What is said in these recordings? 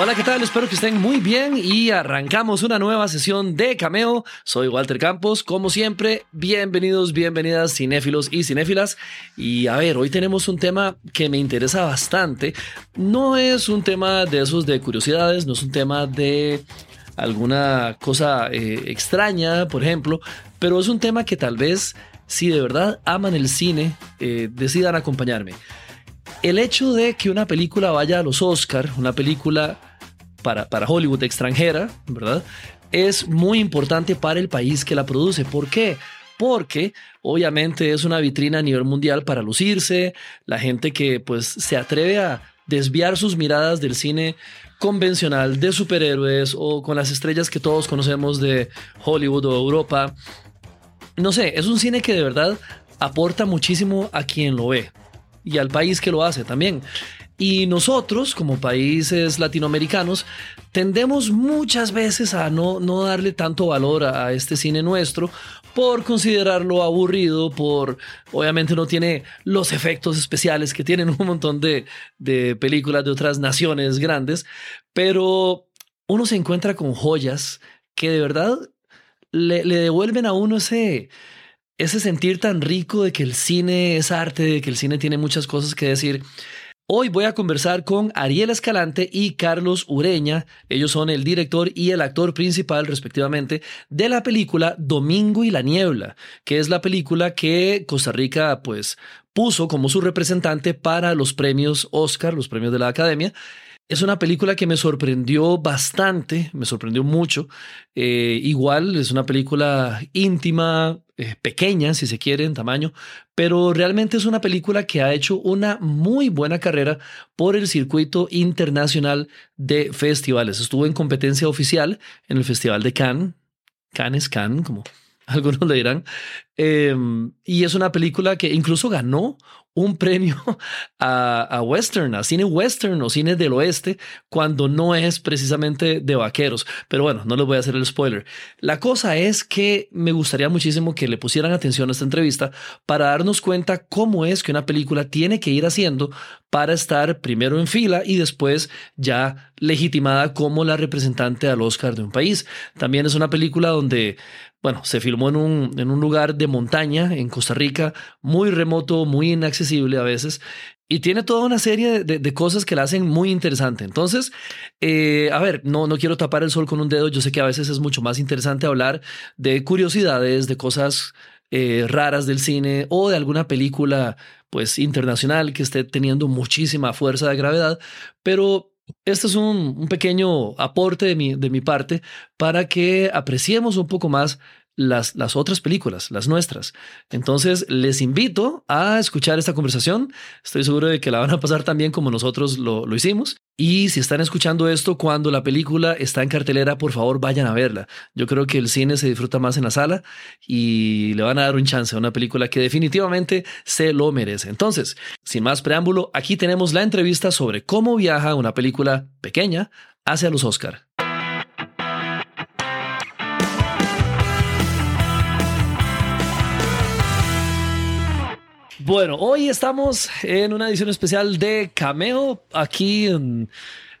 Hola, ¿qué tal? Espero que estén muy bien y arrancamos una nueva sesión de Cameo. Soy Walter Campos, como siempre, bienvenidos, bienvenidas cinéfilos y cinéfilas. Y a ver, hoy tenemos un tema que me interesa bastante. No es un tema de esos de curiosidades, no es un tema de alguna cosa eh, extraña, por ejemplo, pero es un tema que tal vez, si de verdad aman el cine, eh, decidan acompañarme. El hecho de que una película vaya a los Oscar, una película para, para Hollywood extranjera, ¿verdad? Es muy importante para el país que la produce. ¿Por qué? porque obviamente es una vitrina a nivel mundial para lucirse, la gente que pues se atreve a desviar sus miradas del cine convencional de superhéroes o con las estrellas que todos conocemos de Hollywood o Europa. No sé, es un cine que de verdad aporta muchísimo a quien lo ve y al país que lo hace también. Y nosotros, como países latinoamericanos, tendemos muchas veces a no, no darle tanto valor a, este cine nuestro por considerarlo aburrido, por obviamente no tiene los efectos especiales que tienen un montón de, de películas de otras naciones grandes, pero uno se encuentra con joyas que de verdad le, le devuelven a uno ese, ese sentir tan rico de que el cine es arte, de que el cine tiene muchas cosas que decir. Hoy voy a conversar con Ariel Escalante y Carlos Ureña. Ellos son el director y el actor principal, respectivamente, de la película Domingo y la Niebla, que es la película que Costa Rica, pues, puso como su representante para los premios Oscar, los premios de la Academia. Es una película que me sorprendió bastante, me sorprendió mucho. Eh, igual es una película íntima, eh, pequeña, si se quiere, en tamaño, pero realmente es una película que ha hecho una muy buena carrera por el circuito internacional de festivales. Estuvo en competencia oficial en el Festival de Cannes, Cannes, Cannes, como algunos le dirán. Em, y es una película que incluso ganó un premio a, western, a cine western o cine del oeste, cuando no es precisamente de vaqueros. Pero bueno, no les voy a hacer el spoiler. La cosa es que me gustaría muchísimo que le pusieran atención a esta entrevista para darnos cuenta cómo es que una película tiene que ir haciendo para estar primero en fila y después ya legitimada como la representante al Oscar de un país. También es una película donde bueno, se filmó en un, en un lugar de montaña en Costa Rica, muy remoto, muy inaccesible a veces, y tiene toda una serie de, cosas que la hacen muy interesante. Entonces, eh, a ver, no, no quiero tapar el sol con un dedo, yo sé que a veces es mucho más interesante hablar de curiosidades, de cosas eh, raras del cine o de alguna película pues internacional que esté teniendo muchísima fuerza de gravedad, pero este es un, pequeño aporte de mi, de mi parte para que apreciemos un poco más las, las otras películas, las nuestras. Entonces, les invito a escuchar esta conversación. Estoy seguro de que la van a pasar tan bien como nosotros lo, lo hicimos. Y si están escuchando esto cuando la película está en cartelera, por favor vayan a verla. Yo creo que el cine se disfruta más en la sala y le van a dar un chance a una película que definitivamente se lo merece. Entonces, sin más preámbulo, aquí tenemos la entrevista sobre cómo viaja una película pequeña hacia los Oscar. Bueno, hoy estamos en una edición especial de Cameo aquí en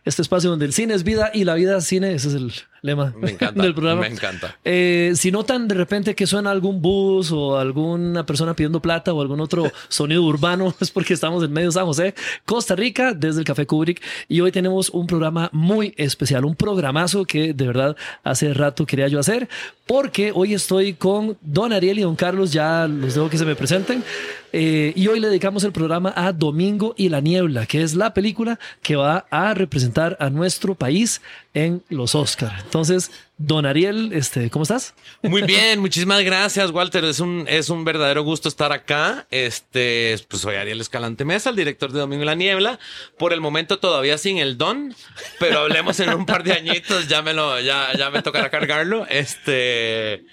este espacio donde el cine es vida y la vida es cine. Ese es el lema del programa. Me encanta. Eh, si notan de repente que suena algún bus o alguna persona pidiendo plata o algún otro sonido urbano, es porque estamos en medio de San José, Costa Rica, desde el Café Kubrick. Y hoy tenemos un programa muy especial, un programazo que de verdad hace rato quería yo hacer, porque hoy estoy con Don Ariel y Don Carlos, ya los dejo que se me presenten. Eh, y hoy le dedicamos el programa a Domingo y la Niebla, que es la película que va a representar a nuestro país en los Oscars. Entonces, don Ariel, este, ¿cómo estás? Muy bien, muchísimas gracias, Walter. Es un, es un verdadero gusto estar acá. Este, pues soy Ariel Escalante Mesa, el director de Domingo y la Niebla. Por el momento todavía sin el don, pero hablemos en un par de añitos, ya me lo, ya, ya me tocará cargarlo. Este.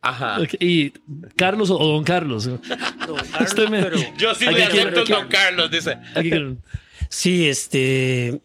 Ajá. Y Carlos o Don Carlos. Yo sí le acepto Don Carlos, dice. Sí, este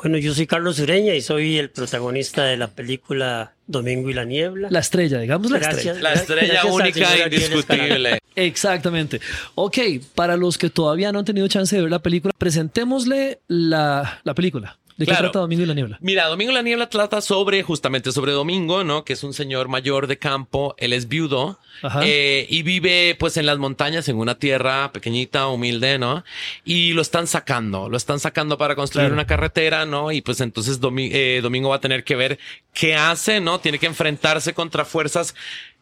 Bueno, yo soy Carlos Ureña y soy el protagonista de la película Domingo y la Niebla. La estrella, digamos la Gracias. estrella. La estrella única e indiscutible. Exactamente. Ok, para los que todavía no han tenido chance de ver la película, presentémosle la, la película. ¿De qué Claro. trata Domingo y la Niebla? Mira, Domingo en la Niebla trata sobre, justamente sobre Domingo, ¿no? Que es un señor mayor de campo, él es viudo eh, y vive pues en las montañas, en una tierra pequeñita, humilde, ¿no? Y lo están sacando, lo están sacando para construir Claro. una carretera, ¿no? Y pues entonces Domi- eh, Domingo va a tener que ver qué hace, ¿no? Tiene que enfrentarse contra fuerzas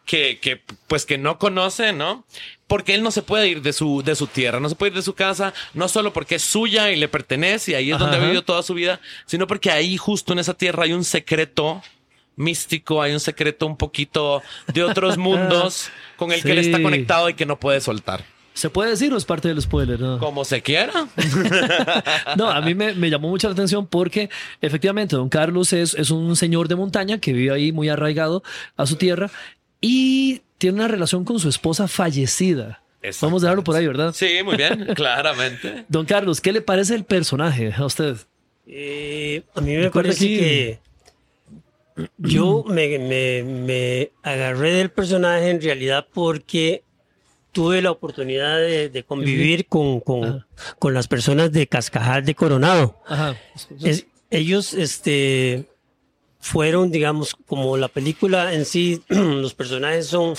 que, que pues que no conoce, ¿no? Porque él no se puede ir de su, de su tierra, no se puede ir de su casa, no solo porque es suya y le pertenece y ahí es Ajá, donde ha vivido toda su vida, sino porque ahí justo en esa tierra hay un secreto místico, hay un secreto un poquito de otros mundos con el que él está Sí. conectado y que no puede soltar. ¿Se puede decir o es parte del spoiler? No, Como se quiera. No, a mí me, me llamó mucho la atención porque efectivamente don Carlos es, es un señor de montaña que vive ahí muy arraigado a su tierra y tiene una relación con su esposa fallecida. Vamos a dejarlo por ahí, ¿verdad? Sí, muy bien, claramente. Don Carlos, ¿qué le parece el personaje a usted? Eh, a mí me parece aquí. que yo me, me- me agarré del personaje en realidad porque tuve la oportunidad de, de convivir con, con, con las personas de Cascajal de Coronado. Ajá. Es- ellos este, fueron, digamos, como la película en sí, los personajes son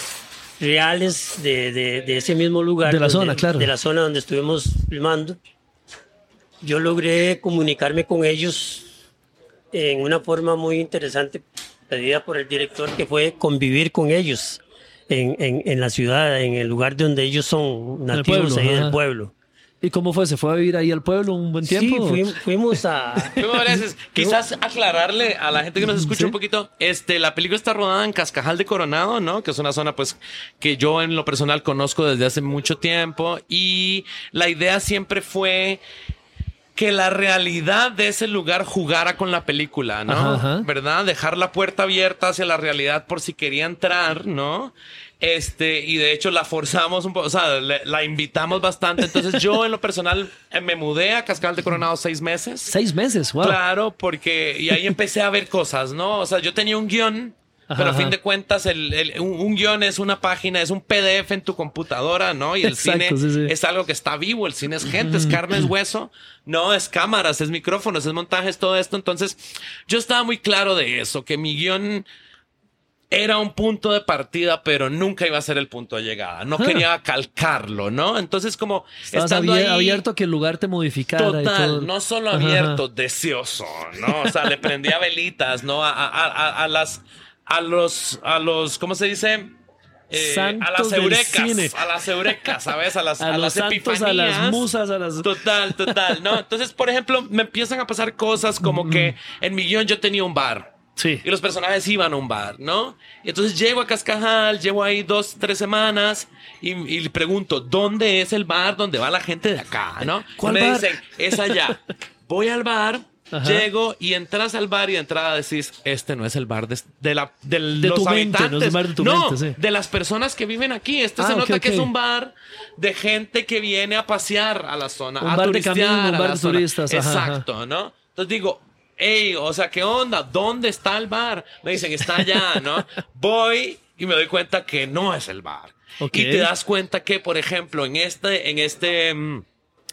reales de, de- de ese mismo lugar. De la donde- zona, claro. De la zona donde estuvimos filmando. Yo logré comunicarme con ellos en una forma muy interesante pedida por el director, que fue convivir con ellos en, en- en la ciudad, en el lugar donde ellos son nativos pueblo, ahí pueblo. ¿Y cómo fue? ¿Se fue a vivir ahí al pueblo un buen tiempo? Sí, fuim- fuimos a... Quizás aclararle a la gente que nos escucha Sí. un poquito. Este, la película está rodada en Cascajal de Coronado, ¿no? Que es una zona, pues, que yo en lo personal conozco desde hace mucho tiempo. Y la idea siempre fue que la realidad de ese lugar jugara con la película, ¿no? Ajá, ajá. ¿Verdad? Dejar la puerta abierta hacia la realidad por si quería entrar, ¿no? Este, y de hecho la forzamos un poco, o sea, le- la invitamos bastante. Entonces yo en lo personal eh, me mudé a Cascajal de Coronado seis meses. Seis meses, wow. Claro, porque y ahí empecé a ver cosas, ¿no? O sea, yo tenía un guion, Ajá, pero a fin ajá. de cuentas el, el- un, un guion es una página, es un PDF en tu computadora, ¿no? Y el Exacto, cine sí, sí. es algo que está vivo, el cine es gente, es carne, es hueso, no, es cámaras, es micrófonos, es montajes, todo esto. Entonces, yo estaba muy claro de eso, que mi guion era un punto de partida, pero nunca iba a ser el punto de llegada. No Ah. quería calcarlo, ¿no? Entonces, como Estabas estando abier- ahí, abierto a que el lugar te modificara. y Total, todo. no solo abierto, ajá. deseoso, ¿no? O sea, le prendía velitas, ¿no? A, a- a- a las, a los, a los, ¿cómo se dice? Eh, a las eurecas, a las eurecas, ¿sabes? A las, A a las santos, a las epifanías. musas, a las... Total, total, ¿no? Entonces, por ejemplo, me empiezan a pasar cosas como que en mi guion yo tenía un bar. Sí. Y los personajes iban a un bar, ¿no? Y entonces llego a Cascajal, llevo ahí dos, tres semanas y, y le pregunto, ¿dónde es el bar donde va la gente de acá, no? ¿Cuál y me bar? dicen, es allá. Voy al bar, Ajá. llego y entras al bar y de entrada decís, este no es el bar de, de la, del- De los tu mente, habitantes. no es el bar de tu No, mente, sí. de las personas que viven aquí. Este Ah, se nota que ok. es un bar de gente que viene a pasear a la zona, Un a bar de turistear camino, un a bar la de zona. turistas, ajá, ajá. Exacto. ¿no? Entonces digo, hey, o sea, ¿qué onda? ¿Dónde está el bar? Me dicen, está allá, ¿no? Voy y me doy cuenta que no es el bar. Y te das cuenta que, por ejemplo, en este, en este mm,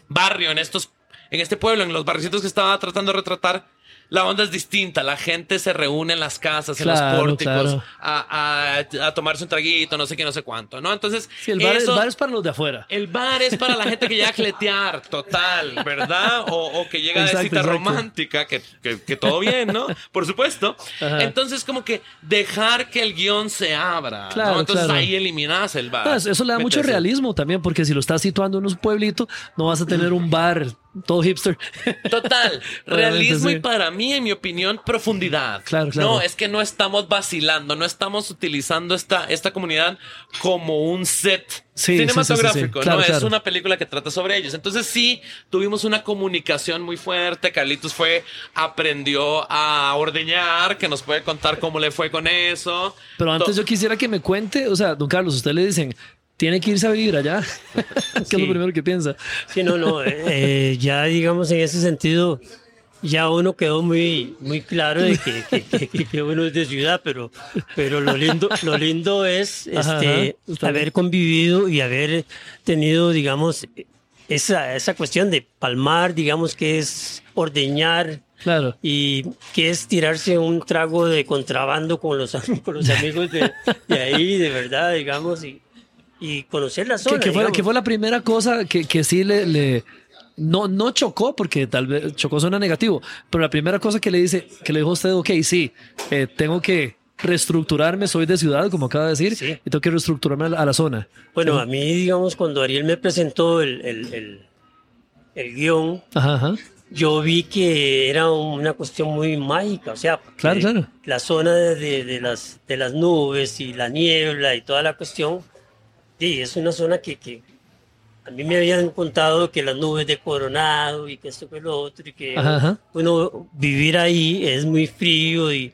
barrio, en estos, en este pueblo, en los barricitos que estaba tratando de retratar, la onda es distinta. La gente se reúne en las casas, en los pórticos, claro. a, a- a tomarse un traguito, no sé qué, no sé cuánto, ¿no? Entonces, Sí, el bar, eso- el bar es para los de afuera. el bar es para la gente que llega a cletear, total, ¿verdad? O, o que llega Exacto, de cita exacto. romántica, que, que- que todo bien, ¿no? Por supuesto. Ajá. Entonces, como que dejar que el guion se abra, Claro, ¿no? Entonces ahí eliminas el bar. No, eso le da mucho realismo también, porque si lo estás situando en un pueblito, no vas a tener un bar todo hipster. Total, realismo sí. y para mí, en mi opinión, profundidad. Claro, claro. No, es que no estamos vacilando, no estamos utilizando esta, esta comunidad como un set Sí, cinematográfico, sí. Claro, no es una película que trata sobre ellos. Entonces sí, tuvimos una comunicación muy fuerte. Carlitos fue, aprendió a ordeñar, que nos puede contar cómo le fue con eso. Pero antes To- yo quisiera que me cuente, o sea, don Carlos, usted le dicen, tiene que irse a vivir allá. ¿Qué es lo primero que piensa? Sí, no, no. eh, ya digamos en ese sentido, ya uno quedó muy, muy claro de que, que, que- que uno es de ciudad, pero, pero lo lindo, lo lindo es Ajá, este, ajá, haber bien. convivido y haber tenido, digamos, esa, esa cuestión de palmar, digamos, que es ordeñar Claro. y que es tirarse un trago de contrabando con los, con los amigos de, de ahí, de verdad, digamos, y, y conocer la Que, zona. que fue, digamos. que fue la primera cosa que, que sí le, le- no, no chocó, porque tal vez chocó suena negativo, pero la primera cosa que le dice, que le dijo a usted, ok, sí, eh, tengo que reestructurarme, soy de ciudad, como acaba de decir, Sí. y tengo que reestructurarme a la, a la zona. Bueno, a mí, digamos, cuando Ariel me presentó el, el, el, el guion, Ajá, ajá. yo vi que era una cuestión muy mágica, o sea, Claro, claro. la zona de, de- de las, de las nubes y la niebla y toda la cuestión, sí, es una zona que, que a mí me habían contado que las nubes de Coronado y que esto que lo otro y que Ajá, ajá. uno vivir ahí es muy frío y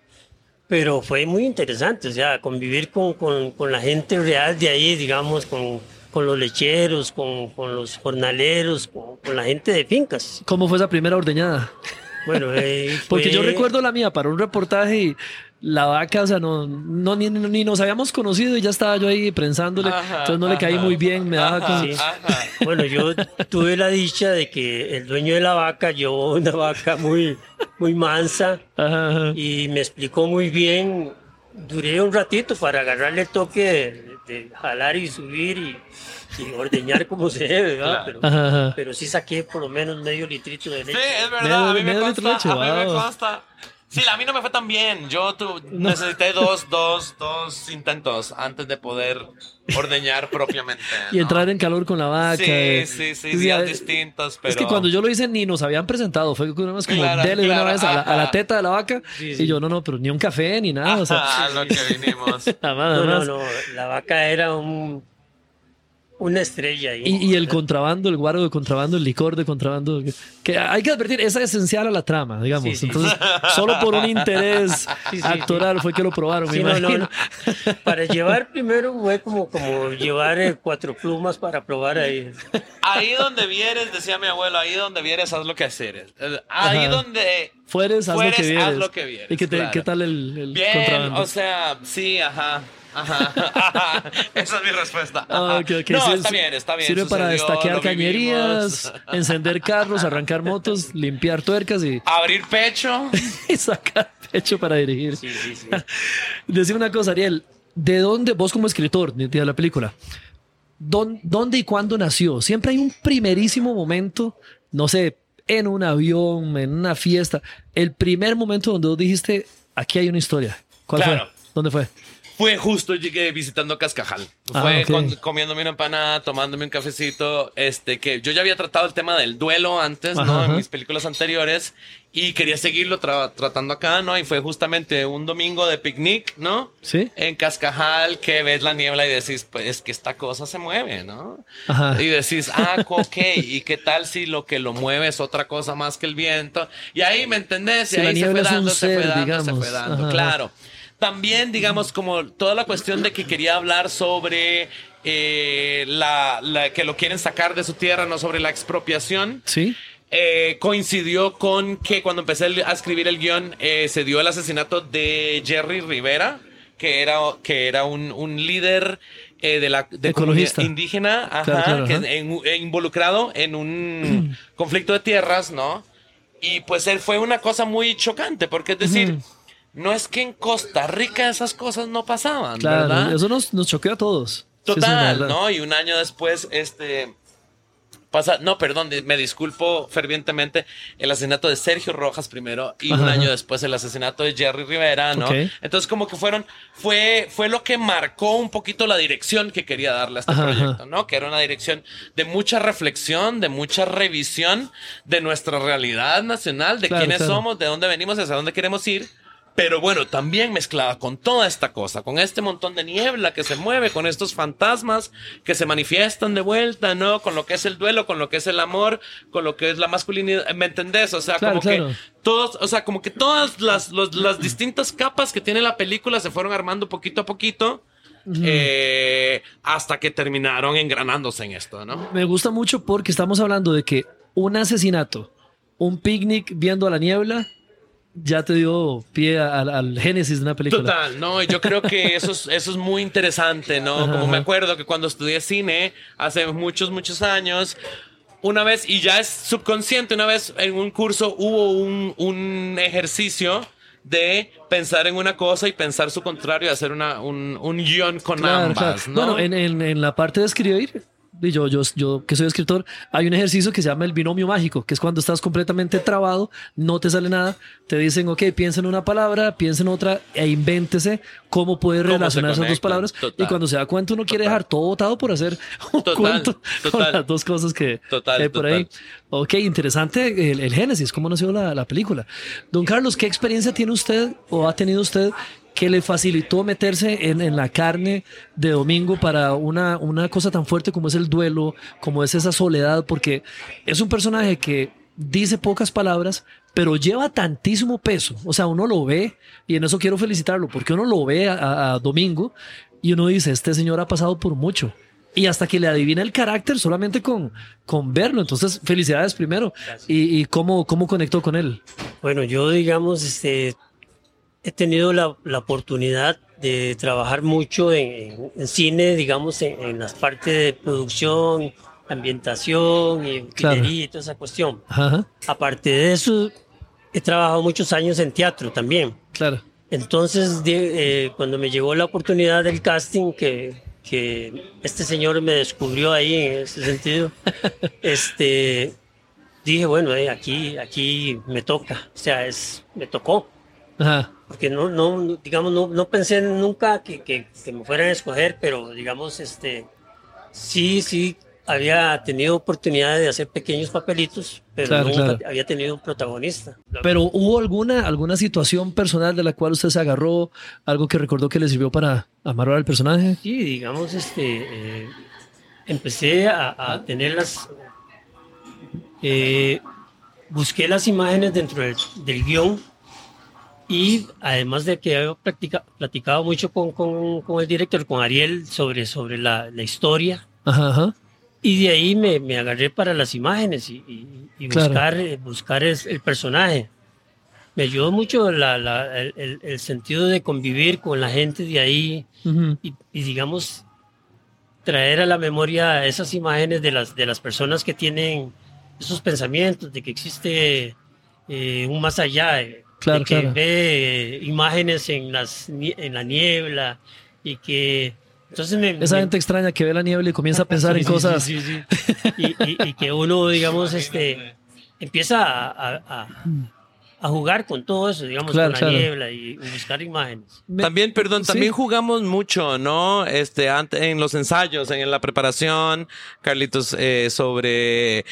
pero fue muy interesante, o sea, convivir con, con, con la gente real de ahí, digamos, con, con los lecheros, con, con los jornaleros, con, con la gente de fincas. ¿Cómo fue esa primera ordeñada? Bueno, eh, Porque yo fue- recuerdo la mía para un reportaje y la vaca, o sea, no, no ni, ni nos habíamos conocido y ya estaba yo ahí prensándole, Ajá, entonces no le caí ajá. muy bien, me daba Ajá, como... Sí. ajá. Bueno, yo tuve la dicha de que el dueño de la vaca llevó una vaca muy, muy mansa Ajá, ajá. y me explicó muy bien. Duré un ratito para agarrarle el toque de, de jalar y subir y, y ordeñar como se debe, ¿verdad? Pero, Ajá, ajá. pero sí saqué por lo menos medio litrito de leche. Sí, es Medio- verdad, a mí me a mí consta. Sí, a mí no me fue tan bien. Yo tu- necesité dos, dos, dos intentos antes de poder ordeñar propiamente. Y ¿no? entrar en calor con la vaca. Sí, eh. sí, sí, Sí, días distintos, pero... Es que cuando yo lo hice ni nos habían presentado, fue una vez como Claro, dele de una claro, vez a la, a la teta de la vaca Sí, sí. y yo no, no, pero ni un café ni nada, o sea, Ajá, lo que vinimos. jamás, No, no, no, la vaca era un, una estrella ahí. Y, y el contrabando, el guaro de contrabando, el licor de contrabando, que, que hay que advertir, esa es esencial a la trama, digamos. Sí, sí. Entonces, solo por un interés Sí, sí. actoral fue que lo probaron, me Sí, no, no. Para llevar primero fue como, como llevar eh, cuatro plumas para probar ahí. Ahí donde vieres, decía mi abuelo, ahí donde vieres, haz lo que haceres. Eh, Ahí Ajá. donde Fueres, haz fueres, lo que vieres. haz lo que vieres, ¿Y qué, te- claro. qué tal el, el Bien, contrabando? o sea, sí, ajá. Ajá, ajá. Esa es mi respuesta. Ah, ajá. ok, ok, No, sí, está bien, está bien. Sirve para destaquear cañerías, encender carros, arrancar motos, limpiar tuercas y, Abrir pecho. y sacar pecho para dirigir. Sí, sí, sí. Decime una cosa, Ariel. ¿De dónde, vos como escritor de de la película, dón- dónde y cuándo nació? Siempre hay un primerísimo momento, no sé, en un avión, en una fiesta, el primer momento donde vos dijiste, aquí hay una historia. ¿Cuál Claro. fue? ¿Dónde fue? Fue justo llegué visitando Cascajal. Ah, Fue ok. con- comiéndome una empanada, tomándome un cafecito. Este, que yo ya había tratado el tema del duelo antes, Ajá, ¿no? ajá. En mis películas anteriores. Y quería seguirlo tra- tratando acá, ¿no? Y fue justamente un domingo de picnic, ¿no? ¿Sí? En Cascajal, que ves la niebla y decís, pues es que esta cosa se mueve, ¿no? Ajá. Y decís, ah, ok, ¿y qué tal si lo que lo mueve es otra cosa más que el viento? Y ahí, ¿me entendés? Y ahí se fue dando, se ser, fue dando, se fue dando, claro. También, digamos, como toda la cuestión de que quería hablar sobre eh, la, la- que lo quieren sacar de su tierra, no sobre la expropiación. ¿Sí? eh, coincidió con que cuando empecé a escribir el guion eh, se dio el asesinato de Jerry Rivera, que era, que era un, un líder eh, de la de Ecologista. indígena, ajá, Claro, claro, que ajá. en- eh, involucrado en un conflicto de tierras, ¿no? Y pues él fue una cosa muy chocante, porque es decir, no es que en Costa Rica esas cosas no pasaban, Claro, ¿verdad? eso nos, nos choqueó a todos. Sí, Total. ¿no? Y un año después, este. Pasa, no, perdón, me disculpo fervientemente el asesinato de Sergio Rojas primero y un año después el asesinato de Jerry Rivera, ¿no? Entonces como que fueron, fue, fue lo que marcó un poquito la dirección que quería darle a este Ajá, proyecto. ¿no? Que era una dirección de mucha reflexión, de mucha revisión de nuestra realidad nacional, de Claro, quiénes claro. somos, de dónde venimos, hacia dónde queremos ir. Pero bueno, también mezclada con toda esta cosa, con este montón de niebla que se mueve, con estos fantasmas que se manifiestan de vuelta, ¿no? Con lo que es el duelo, con lo que es el amor, con lo que es la masculinidad, ¿me entendés? O sea, Claro, como claro. que todos, o sea, como que todas las, los- las distintas capas que tiene la película se fueron armando poquito a poquito. eh, hasta que terminaron engranándose en esto, ¿no? Me gusta mucho porque estamos hablando de que un asesinato, un picnic viendo a la niebla ya te dio pie al, al génesis de una película. Total, no, yo creo que eso es, eso es muy interesante, ¿no? Ajá, Como me acuerdo que cuando estudié cine hace muchos, muchos años, una vez, y ya es subconsciente, una vez en un curso hubo un, un ejercicio de pensar en una cosa y pensar su contrario y hacer una, un, un guion con Claro, ambas, claro. ¿no? Bueno, en, en- en la parte de escribir, y yo, yo, yo que soy escritor, hay un ejercicio que se llama el binomio mágico, que es cuando estás completamente trabado, no te sale nada, te dicen, ok, piensa en una palabra, piensa en otra e invéntese cómo puede ¿Cómo se relacionar esas dos palabras. Total. Y cuando se da cuenta, uno quiere Total. dejar todo votado por hacer un Total, cuento con las dos cosas que, hay por total. ahí. Ok, interesante el, el génesis, cómo nació la, la película. Don Carlos, ¿qué experiencia tiene usted o ha tenido usted que le facilitó meterse en, en la carne de domingo para una, una cosa tan fuerte como es el duelo, como es esa soledad? Porque es un personaje que dice pocas palabras, pero lleva tantísimo peso. O sea, uno lo ve, y en eso quiero felicitarlo, porque uno lo ve a- Domingo y uno dice, este señor ha pasado por mucho. Y hasta que le adivina el carácter solamente con, con verlo. Entonces, felicidades primero. Y, y cómo, cómo conectó con él. Bueno, yo digamos, este, he tenido la, la oportunidad de trabajar mucho en, cine, digamos, en, en las partes de producción, ambientación y Claro. utilería y toda esa cuestión. Ajá, Aparte de eso, he trabajado muchos años en teatro también. claro. Entonces, de- eh, cuando me llegó la oportunidad del casting, que, que este señor me descubrió ahí en ese sentido, este, dije, bueno, eh, aquí, aquí me toca, o sea, es, me tocó, Ajá. porque no, no, digamos, no, no pensé nunca que, que, que me fueran a escoger, pero digamos, este, sí, sí, había tenido oportunidad de hacer pequeños papelitos, pero Claro, nunca claro. había tenido un protagonista. Pero ¿hubo alguna, alguna situación personal de la cual usted se agarró? ¿Algo que recordó que le sirvió para amarrar al personaje? Sí, digamos, este, eh, empecé a, a tener las, eh, busqué las imágenes dentro del, del guion y además de que había practica- platicado mucho con, con- con el director, con Ariel, sobre, sobre la, la historia Ajá, ajá. y de ahí me, me agarré para las imágenes y, y- y Claro. buscar, eh, buscar es- el personaje. Me ayudó mucho la- la- el- el- el sentido de convivir con la gente de ahí, Ujú. y, y, digamos traer a la memoria esas imágenes de las de las personas que tienen esos pensamientos de que existe eh, un más allá de, Claro, de que claro. ve imágenes en las en la niebla y que entonces me, Esa me- gente extraña que ve la niebla y comienza a pensar en Sí, cosas. sí, sí, sí. Y, y- y que uno digamos este empieza a, a- a- a jugar con todo eso digamos Claro, con la claro. niebla y buscar imágenes También, perdón, Sí. también jugamos mucho, ¿no? Este, en los ensayos, en la preparación, Carlitos, eh, sobre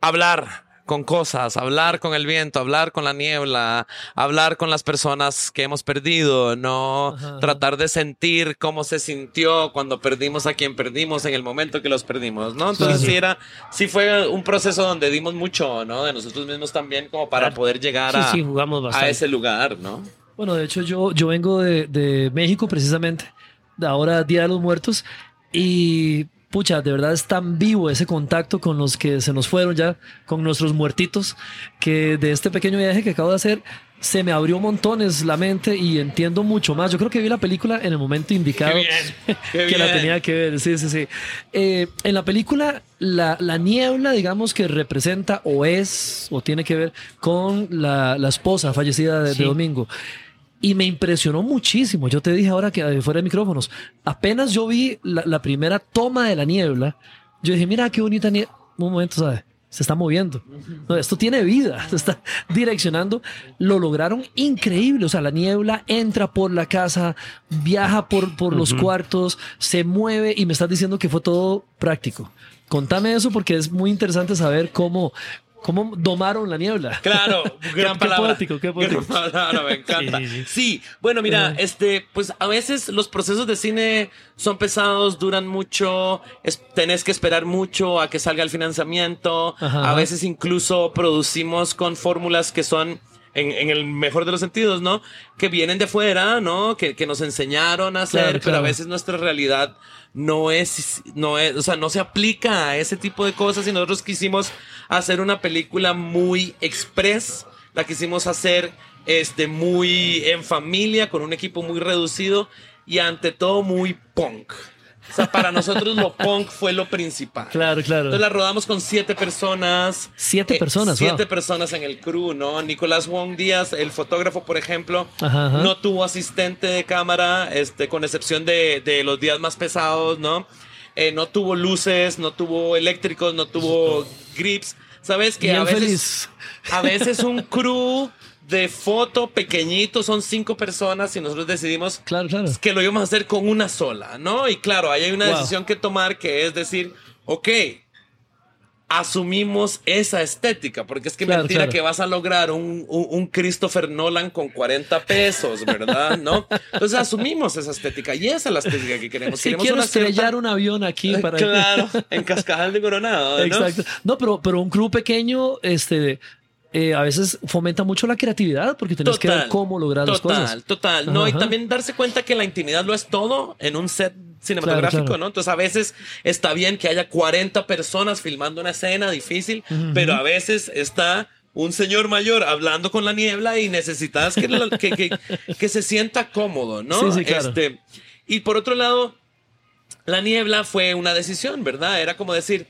hablar con cosas, hablar con el viento, hablar con la niebla, hablar con las personas que hemos perdido, ¿no? Ajá. Tratar de sentir cómo se sintió cuando perdimos a quien perdimos en el momento que los perdimos, ¿no? Entonces Claro. sí era, sí fue un proceso donde dimos mucho, ¿no? De nosotros mismos también como para poder llegar sí a, sí a ese lugar, ¿no? Bueno, de hecho yo, yo vengo de, de México precisamente, de ahora Día de los Muertos, y pucha, de verdad es tan vivo ese contacto con los que se nos fueron ya, con nuestros muertitos, que de este pequeño viaje que acabo de hacer, se me abrió montones la mente y entiendo mucho más. Yo creo que vi la película en el momento indicado Qué que la tenía que ver. Sí, sí, sí. Eh, en la película, la, la niebla, digamos que representa o es o tiene que ver con la, la esposa fallecida de. Domingo. Y me impresionó muchísimo. Yo te dije ahora que eh, fuera de micrófonos, apenas yo vi la, la primera toma de la niebla, yo dije, mira qué bonita niebla. Un momento, ¿sabes? Se está moviendo. No, esto tiene vida, se está direccionando. Lo lograron increíble. O sea, la niebla entra por la casa, viaja por, por los cuartos, se mueve y me estás diciendo que fue todo práctico. Contame eso porque es muy interesante saber cómo, cómo domaron la niebla. Claro, gran Qué palabra. poético, qué poético. Gran palabra, me encanta. Sí, sí, sí. Sí, bueno, mira, este, pues a veces los procesos de cine son pesados, duran mucho, es- tenés que esperar mucho a que salga el financiamiento. Ajá. A veces incluso producimos con fórmulas que son en, en el mejor de los sentidos, ¿no? Que vienen de afuera, ¿no? Que, que nos enseñaron a hacer, Claro, pero claro. a veces nuestra realidad no es, no es, o sea, no se aplica a ese tipo de cosas y nosotros quisimos hacer una película muy express, la quisimos hacer este, muy en familia, con un equipo muy reducido y ante todo muy punk. O sea, para nosotros lo punk fue lo principal. Claro, claro. Entonces la rodamos con siete personas. Siete personas, Siete wow. personas en el crew, ¿no? Nicolás Wong Díaz, el fotógrafo, por ejemplo, Ajá, ajá. no tuvo asistente de cámara, este, con excepción de, de los días más pesados, ¿no? Eh, no tuvo luces, no tuvo eléctricos, no tuvo grips. ¿Sabes que Bien a veces, feliz. a veces un crew de foto pequeñito son cinco personas y nosotros decidimos Claro, claro. que lo íbamos a hacer con una sola, ¿no? Y claro, ahí hay una Wow. decisión que tomar que es decir, ok, asumimos esa estética, porque es que Claro, mentira claro. que vas a lograr un, un- un Christopher Nolan con 40 pesos, ¿verdad? ¿No? Entonces asumimos esa estética y esa es la estética que queremos. Si queremos quiero una cierta- estrellar un avión aquí para Claro, en Cascajal de Coronado, ¿no? Exacto. No, pero, pero un crew pequeño, este, eh, a veces fomenta mucho la creatividad porque tienes que ver cómo lograr las total, cosas. Total, No, y también darse cuenta que la intimidad lo es todo en un set cinematográfico, Claro, claro. ¿no? Entonces a veces está bien que haya 40 personas filmando una escena difícil, pero a veces está un señor mayor hablando con la niebla y necesitas que, la- que, que- que se sienta cómodo, ¿no? Sí, sí, claro. Este, y por otro lado, la niebla fue una decisión, ¿verdad? Era como decir,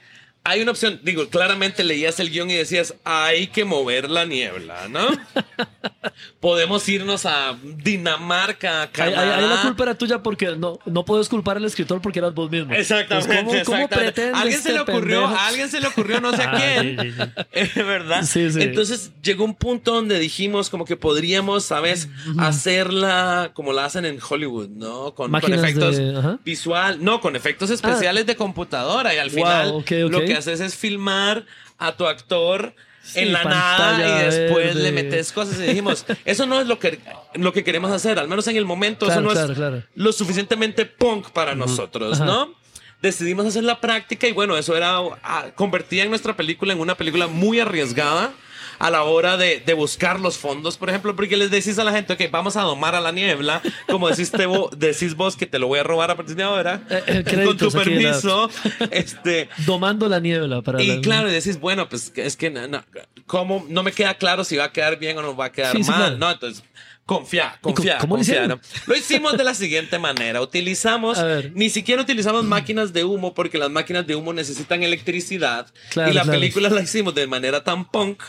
hay una opción, digo, claramente leías el guion y decías, hay que mover la niebla, ¿no? Podemos irnos a Dinamarca, Ahí, Canadá. ahí- ahí la culpa era tuya porque no, no puedes culpar al escritor porque eras vos mismo. Exactamente, Entonces, ¿cómo, exactamente. ¿A alguien se este le ocurrió, pendejo? a alguien se le ocurrió no sé a Ah, quién, sí, sí, sí. ¿verdad? Sí, sí. Entonces llegó un punto donde dijimos como que podríamos, ¿sabes? Hacerla como la hacen en Hollywood, ¿no? Con, efectos de- visual, no, con efectos especiales de computadora y al Wow, final lo que haces es filmar a tu actor Sí, en la nada y después verde. le metes cosas y dijimos, eso no es lo que, lo que queremos hacer, al menos en el momento, Claro, eso no claro, es claro. lo suficientemente punk para nosotros, Ajá. ¿no? Decidimos hacer la práctica y bueno, eso era ah, convertía en nuestra película en una película muy arriesgada a la hora de, de buscar los fondos, por ejemplo, porque les decís a la gente, ok, vamos a domar a la niebla, como decís, te decís vos que te lo voy a robar a partir de ahora, Eh, eh, con tu permiso, este... Domando la niebla para Y la- claro, y decís, bueno, pues es que no, no, ¿cómo? no me queda claro si va a quedar bien o no va a quedar Sí, sí, mal, claro. ¿no? Entonces, confía, confía, cómo confía. Lo hicimos de la siguiente manera. Utilizamos, ni siquiera utilizamos máquinas de humo porque las máquinas de humo necesitan electricidad. Claro, y la claro. película la hicimos de manera tan punk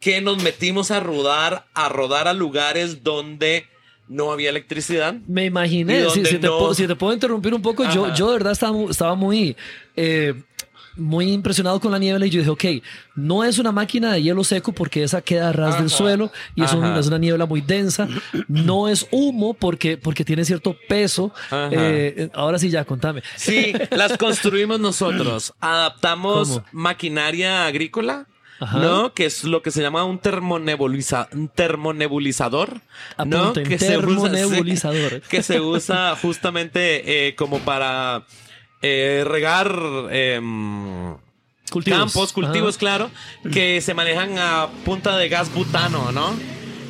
que nos metimos a rodar, a rodar a lugares donde no había electricidad. Me ¿Y imaginé, si, te, puedo, si te puedo interrumpir un poco, yo, Ajá. yo de verdad estaba, estaba muy, eh, muy impresionado con la niebla y yo dije, ok, no es una máquina de hielo seco porque esa queda a ras del suelo y es, un- es una niebla muy densa, no es humo porque, porque tiene cierto peso. Eh, ahora sí ya, contame. Sí, las construimos nosotros. Adaptamos ¿Cómo? maquinaria agrícola. Ajá. ¿No? Que es lo que se llama un, termonebuliza- un termonebulizador. ¿no? Que se usa- termonebulizador. que se usa justamente eh, como para eh, regar em, Cultivos. campos, cultivos, Ajá. claro, que se manejan a punta de gas butano, ¿no?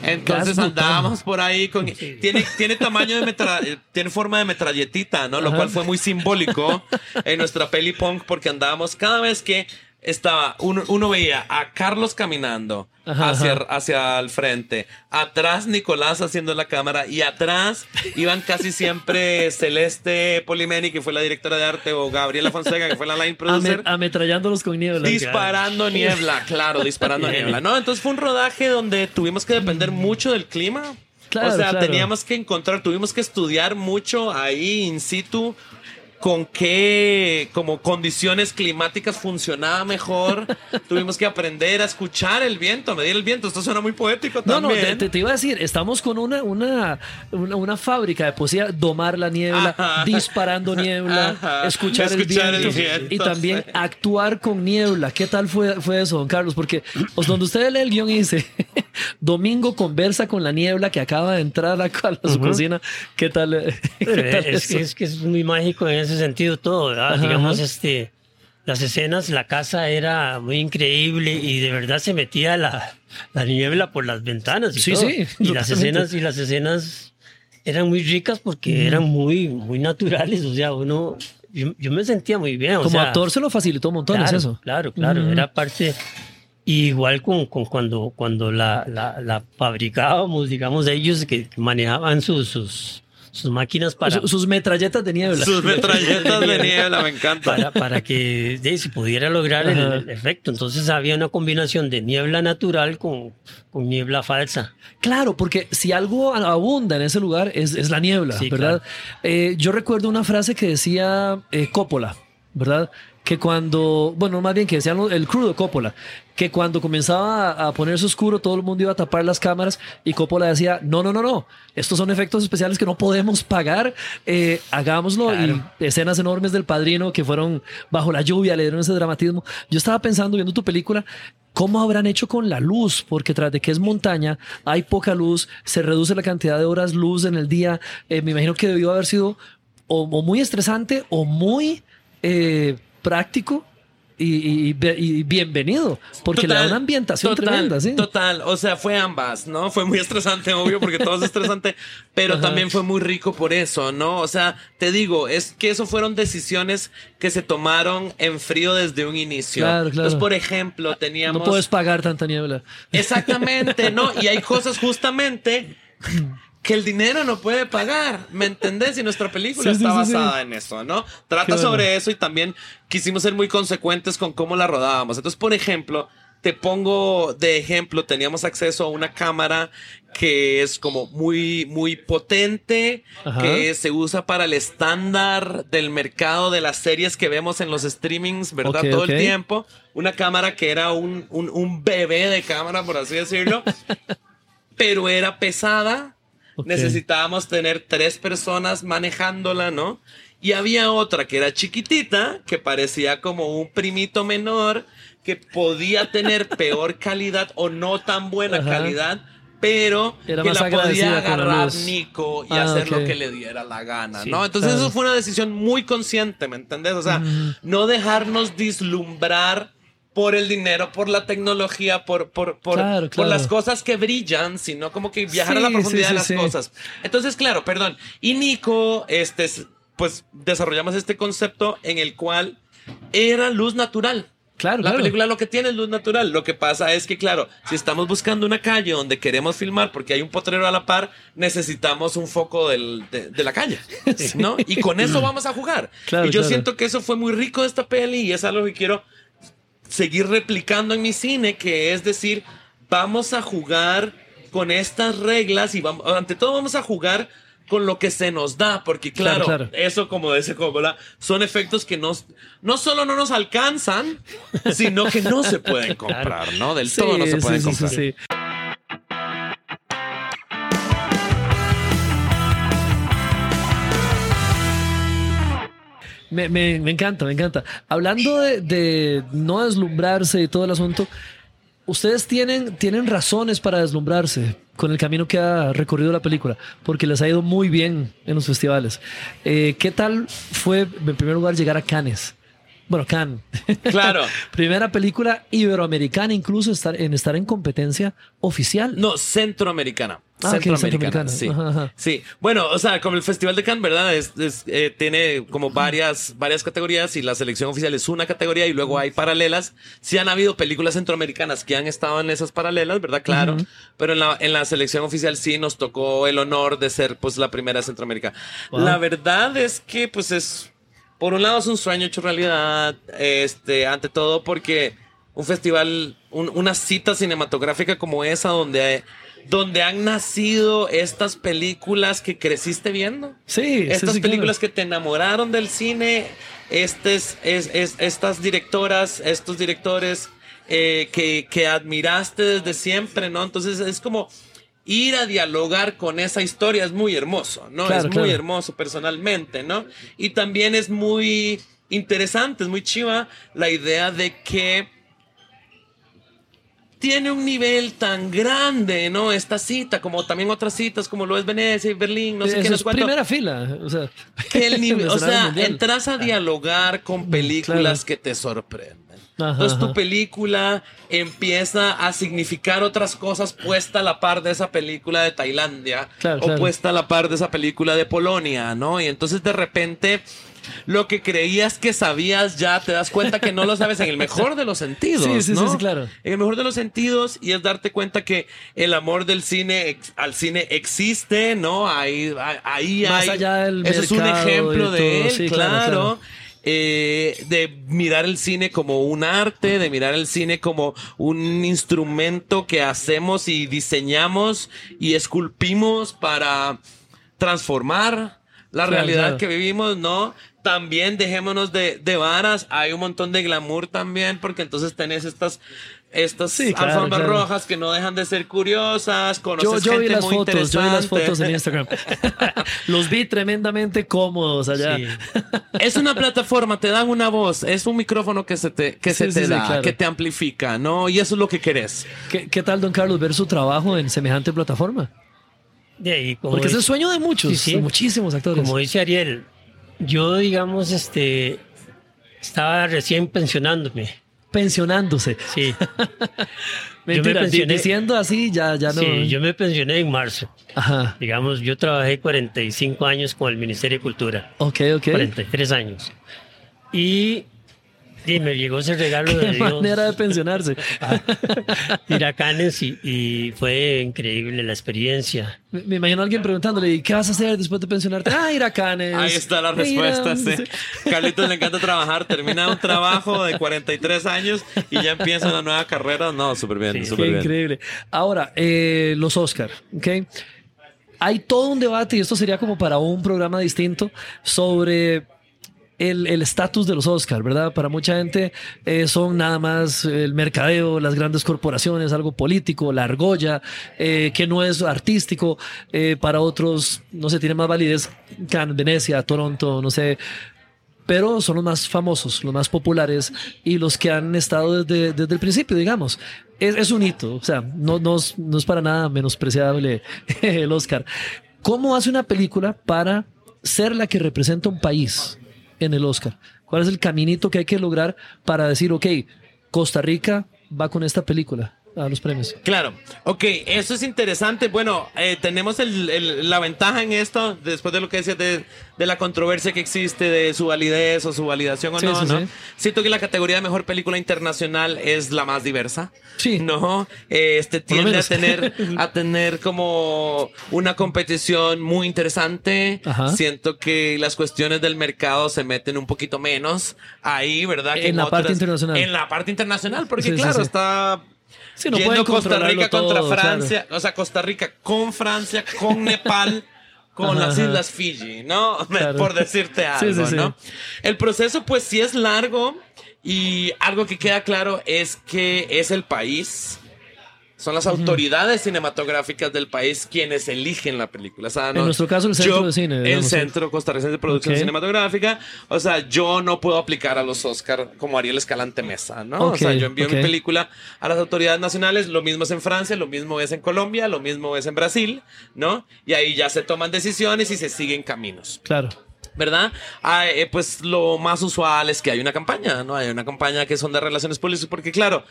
Entonces Gas butano. andábamos por ahí con tiene tiene tamaño de metra, eh, tiene forma de metralletita, ¿no? Lo Ajá. cual fue muy simbólico en nuestra peli punk porque andábamos cada vez que estaba uno, uno veía a Carlos caminando Ajá, hacia ajá. hacia el frente, atrás Nicolás haciendo la cámara y atrás iban casi siempre Celeste Polimeni que fue la directora de arte o Gabriela Fonseca que fue la line producer. Ame- ametrallándolos con niebla. Disparando niebla, claro, disparando niebla, ¿no? Entonces fue un rodaje donde tuvimos que depender mucho del clima. Claro, o sea, claro. teníamos que encontrar, tuvimos que estudiar mucho ahí in situ con qué como condiciones climáticas funcionaba mejor. tuvimos que aprender a escuchar el viento, a medir el viento. Esto suena muy poético No, no, también. te, iba a decir, estamos con una, una, una, una fábrica de poesía, domar la niebla, Ajá. disparando niebla, Ajá. escuchar, Escuchar el, el viento, y también sí. actuar con niebla. ¿Qué tal fue, fue eso, don Carlos? Porque pues, donde usted lee el guion y dice, Domingo conversa con la niebla que acaba de entrar a, a su cocina. ¿Qué tal? ¿Qué tal es, eso? que, es que es muy mágico en ese sentido todo, ¿verdad? Ajá, Digamos, ajá. este, las escenas, la casa era muy increíble y de verdad se metía la, la niebla por las ventanas y Sí, todo. sí, Y las escenas, y las escenas eran muy ricas porque eran muy, muy naturales. O sea, uno, yo, yo me sentía muy bien. o Como sea, actor se lo facilitó un montón, claro, es eso. Claro, claro, Ujú. era parte. Igual con, con cuando, cuando la, la, la fabricábamos, digamos, ellos que manejaban sus, sus, sus máquinas para, Su- Sus metralletas de niebla. Sus metralletas de niebla, me encanta. para, para que de, se pudiera lograr el, efecto. Entonces había una combinación de niebla natural con, con niebla falsa. Claro, porque si algo abunda en ese lugar es, es la niebla, Sí, ¿verdad? Eh, yo recuerdo una frase que decía eh, Coppola, ¿verdad? Que cuando, bueno, más bien que decían el crudo Coppola, que cuando comenzaba a, a ponerse oscuro todo el mundo iba a tapar las cámaras y Coppola decía, no, no, no, no, estos son efectos especiales que no podemos pagar, eh, hagámoslo Claro. y escenas enormes del padrino que fueron bajo la lluvia, le dieron ese dramatismo. Yo estaba pensando viendo tu película, ¿cómo habrán hecho con la luz? Porque tras de que es montaña, hay poca luz, se reduce la cantidad de horas luz en el día. Eh, me imagino que debió haber sido o, o muy estresante o muy eh, práctico y, y- y bienvenido, porque le da una ambientación total, tremenda, ¿sí? Total, o sea, fue ambas, ¿no? Fue muy estresante, obvio, porque todo es estresante, pero Ajá. también fue muy rico por eso, ¿no? O sea, te digo, es que eso fueron decisiones que se tomaron en frío desde un inicio. Claro, claro. Entonces, por ejemplo, teníamos... No puedes pagar tanta niebla. Exactamente, ¿no? Y hay cosas justamente que el dinero no puede pagar, ¿me entendés? Y nuestra película Sí, está sí, sí. basada en eso, ¿no? Qué Trata bueno. sobre eso y también quisimos ser muy consecuentes con cómo la rodábamos. Entonces, por ejemplo, te pongo de ejemplo, teníamos acceso a una cámara que es como muy, muy potente, Ajá. que se usa para el estándar del mercado de las series que vemos en los streamings, ¿verdad? Todo el tiempo. Una cámara que era un, un, un bebé de cámara, por así decirlo, pero era pesada. Necesitábamos tener tres personas manejándola, ¿no? Y había otra que era chiquitita, que parecía como un primito menor, que podía tener peor calidad o no tan buena Ajá. calidad, pero Era que la podía agarrar. Nico y Ah, hacer lo que le diera la gana, Sí, ¿no? Entonces claro. eso fue una decisión muy consciente, ¿me entendés? O sea, Mm. no dejarnos dislumbrar por el dinero, por la tecnología, por, por, por, Claro, por claro. las cosas que brillan, sino como que viajar a la Sí, profundidad sí, de sí, las sí. cosas. Entonces, claro, perdón. Y Nico, este, es- pues desarrollamos este concepto en el cual era luz natural. Claro, La claro. película lo que tiene es luz natural. Lo que pasa es que, claro, si estamos buscando una calle donde queremos filmar porque hay un potrero a la par, necesitamos un foco del- de, de la calle, ¿no? Y con eso vamos a jugar. Claro, y yo claro. siento que eso fue muy rico de esta peli y es algo que quiero seguir replicando en mi cine, que es decir, vamos a jugar con estas reglas y vamos, ante todo vamos a jugar con lo que se nos da, porque Claro, claro, claro. eso como dice Coppola, son efectos que nos, no solo no nos alcanzan, sino que no se pueden comprar, ¿no? Del todo no se Sí, pueden sí, sí, comprar. sí, Me, encanta, me encanta. Hablando de, de no deslumbrarse y todo el asunto, ustedes tienen, tienen razones para deslumbrarse con el camino que ha recorrido la película, porque les ha ido muy bien en los festivales. Eh, ¿Qué tal fue, en primer lugar, llegar a Cannes? Bueno, Cannes. Claro. Primera película iberoamericana, incluso estar, en estar en competencia oficial. No, centroamericana. Ah, centroamericana, sí. Ajá, ajá. Sí. Bueno, o sea, como el Festival de Cannes, ¿verdad? Es, es, eh, tiene como varias, varias categorías y la selección oficial es una categoría y luego hay paralelas. Sí han habido películas centroamericanas que han estado en esas paralelas, ¿verdad? Claro. Pero en la, en la selección oficial sí nos tocó el honor de ser pues la primera centroamericana. Wow. La verdad es que pues es, por un lado es un sueño hecho realidad, este, ante todo porque un festival, un- una cita cinematográfica como esa donde, donde han nacido estas películas que creciste viendo. Sí, Estas sí, películas que te enamoraron del cine, estes, es, es- estas directoras, estos directores eh, que, que admiraste desde siempre, ¿no? Entonces es como ir a dialogar con esa historia es muy hermoso, ¿no? Claro, es muy hermoso personalmente, ¿no? Y también es muy interesante, es muy chiva la idea de que tiene un nivel tan grande, ¿no? Esta cita, como también otras citas, como lo es Venecia y Berlín, no sé Eso qué, no es sé cuánto. primera fila. O sea, Que el nivel, o sea, entras a dialogar con películas claro. que te sorprenden. Ajá, Entonces tu película empieza a significar otras cosas puesta a la par de esa película de Tailandia Claro, o claro. puesta a la par de esa película de Polonia, ¿no? Y entonces de repente lo que creías que sabías ya te das cuenta que no lo sabes en el mejor de los sentidos, Sí, sí, sí, ¿no? sí, claro. En el mejor de los sentidos y es darte cuenta que el amor del cine al cine existe, ¿no? Ahí, ahí Más hay- allá del Ese es un ejemplo de todo, él, sí, claro, claro. claro. Eh, de mirar el cine como un arte, de mirar el cine como un instrumento que hacemos y diseñamos y esculpimos para transformar la Claro, realidad claro. que vivimos, ¿no? También dejémonos de, de varas, hay un montón de glamour también, porque entonces tenés estas, estas Sí, claro, alfombras claro. rojas que no dejan de ser curiosas, yo, conoces yo vi gente las muy fotos, yo vi las fotos en Instagram. Los vi tremendamente cómodos allá. Sí. Es una plataforma, te dan una voz, es un micrófono que se te, que Sí, se sí, te sí, da, claro. que te amplifica, ¿no? Y eso es lo que querés. ¿Qué, qué tal, don Carlos, ver su trabajo en semejante plataforma? De ahí, como Porque es el dice- sueño de muchos, Sí, sí. de muchísimos actores. Como dice Ariel, yo, digamos, este, estaba recién pensionándome. Pensionándose. Sí, Mentira, di- pensioné. diciendo así ya, ya no. sí, yo me pensioné en marzo. Ajá. Digamos, yo trabajé 45 años con el Ministerio de Cultura. Ok, ok. 43 años. Y, y me llegó ese regalo de Dios. manera de pensionarse. Huracanes y, y fue increíble la experiencia. Me me imagino a alguien preguntándole, ¿y qué vas a hacer después de pensionarte? Ah, ir a Cannes. Ahí está la respuesta. sí. Carlitos le encanta trabajar, termina un trabajo de 43 años y ya empieza una nueva carrera. No, súper bien, Sí, súper Qué bien. increíble. Ahora, eh, los Oscar, ¿ok? Hay todo un debate, y esto sería como para un programa distinto, sobre el estatus de los Oscar, ¿verdad? Para mucha gente eh, son nada más el mercadeo, las grandes corporaciones, algo político, la argolla, eh, que no es artístico. Eh, para otros, no sé, tiene más validez Cannes, Venecia, Toronto, no sé, pero son los más famosos, los más populares y los que han estado desde, desde el principio, digamos. Es, un hito, o sea, no, no, no es para nada menospreciable el Oscar. ¿Cómo hace una película para ser la que representa un país en el Oscar? ¿Cuál es el caminito que hay que lograr para decir, ok, Costa Rica va con esta película a los premios? Claro, ok, eso es interesante. Bueno, eh, tenemos el- el- la ventaja en esto, después de lo que decías de, de la controversia que existe, de su validez o su validación o Sí, no, sí, ¿no? sí. Siento que la categoría de mejor película internacional es la más diversa. Sí. No, Eh, este tiende a tener, a tener como una competición muy interesante. Ajá. Siento que las cuestiones del mercado se meten un poquito menos ahí, ¿verdad? Que En la parte internacional. En la parte internacional, porque claro, está Sí, no Yendo Costa Rica contra todo, claro. Francia, o sea, Costa Rica con Francia, con Nepal, con Ajá, las. Islas Fiji, ¿no? Claro. Por decirte algo, sí, sí. ¿no? El proceso, pues, sí es largo y algo que queda claro es que es el país. Son las autoridades cinematográficas del país quienes eligen la película. O sea, no- En nuestro caso, el Centro yo- de Cine, El digamos. Centro Costarricense de Producción. Cinematográfica. O sea, yo no puedo aplicar a los Oscar como Ariel Escalante Mesa, ¿no? O sea, yo envío mi película a las autoridades nacionales. Lo mismo es en Francia, lo mismo es en Colombia, lo mismo es en Brasil, ¿no? Y ahí ya se toman decisiones y se siguen caminos. Claro. ¿verdad? Ah, eh, pues lo más usual es que hay una campaña, ¿no? Hay una campaña que son de relaciones públicas, porque claro,